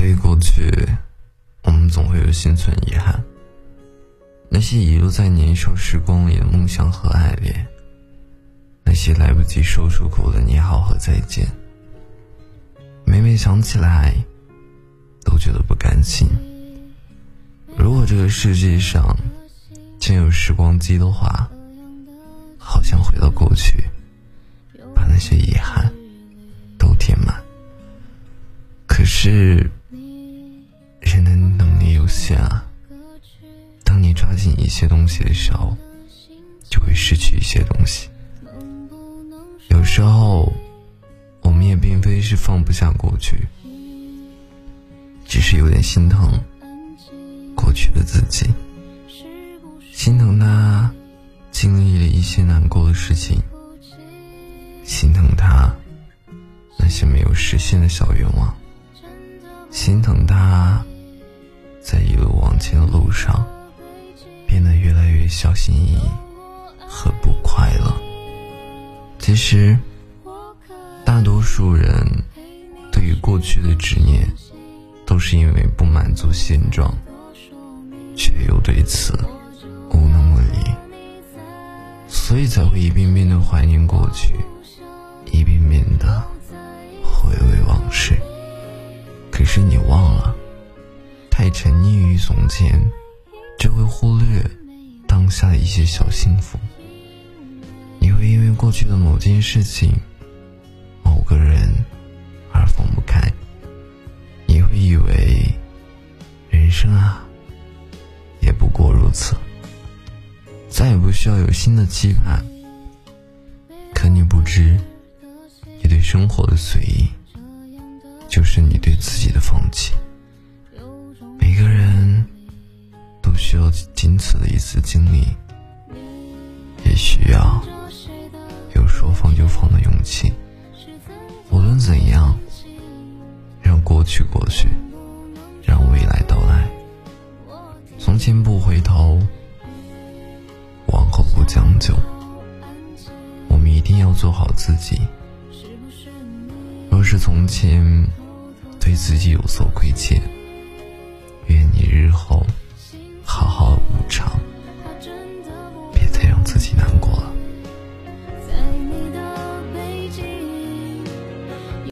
对于过去，我们总会有心存遗憾。那些遗留在年少时光里的梦想和爱恋，那些来不及说出口的你好和再见，每每想起来，都觉得不甘心。如果这个世界上真有时光机的话，好想回到过去，把那些遗憾是，人的能力有限啊。当你抓紧一些东西的时候，就会失去一些东西。有时候，我们也并非是放不下过去，只是有点心疼过去的自己，心疼他经历了一些难过的事情，心疼他那些没有实现的小愿望，心疼他在一路往前的路上。变得越来越小心翼翼和不快乐。其实，大多数人对于过去的执念，都是因为不满足现状，却又对此无能为力，所以才会一遍遍的怀念过去，一遍遍从前。就会忽略当下的一些小幸福。你会因为过去的某件事情、某个人而放不开。你会以为人生啊，也不过如此，再也不需要有新的期盼。可你不知，你对生活的随意，就是你对自己的放弃。仅此的一次经历，也需要有说放就放的勇气。无论怎样，让过去过去，让未来到来。从前不回头，往后不将就。我们一定要做好自己。若是从前对自己有所亏欠。愿你日后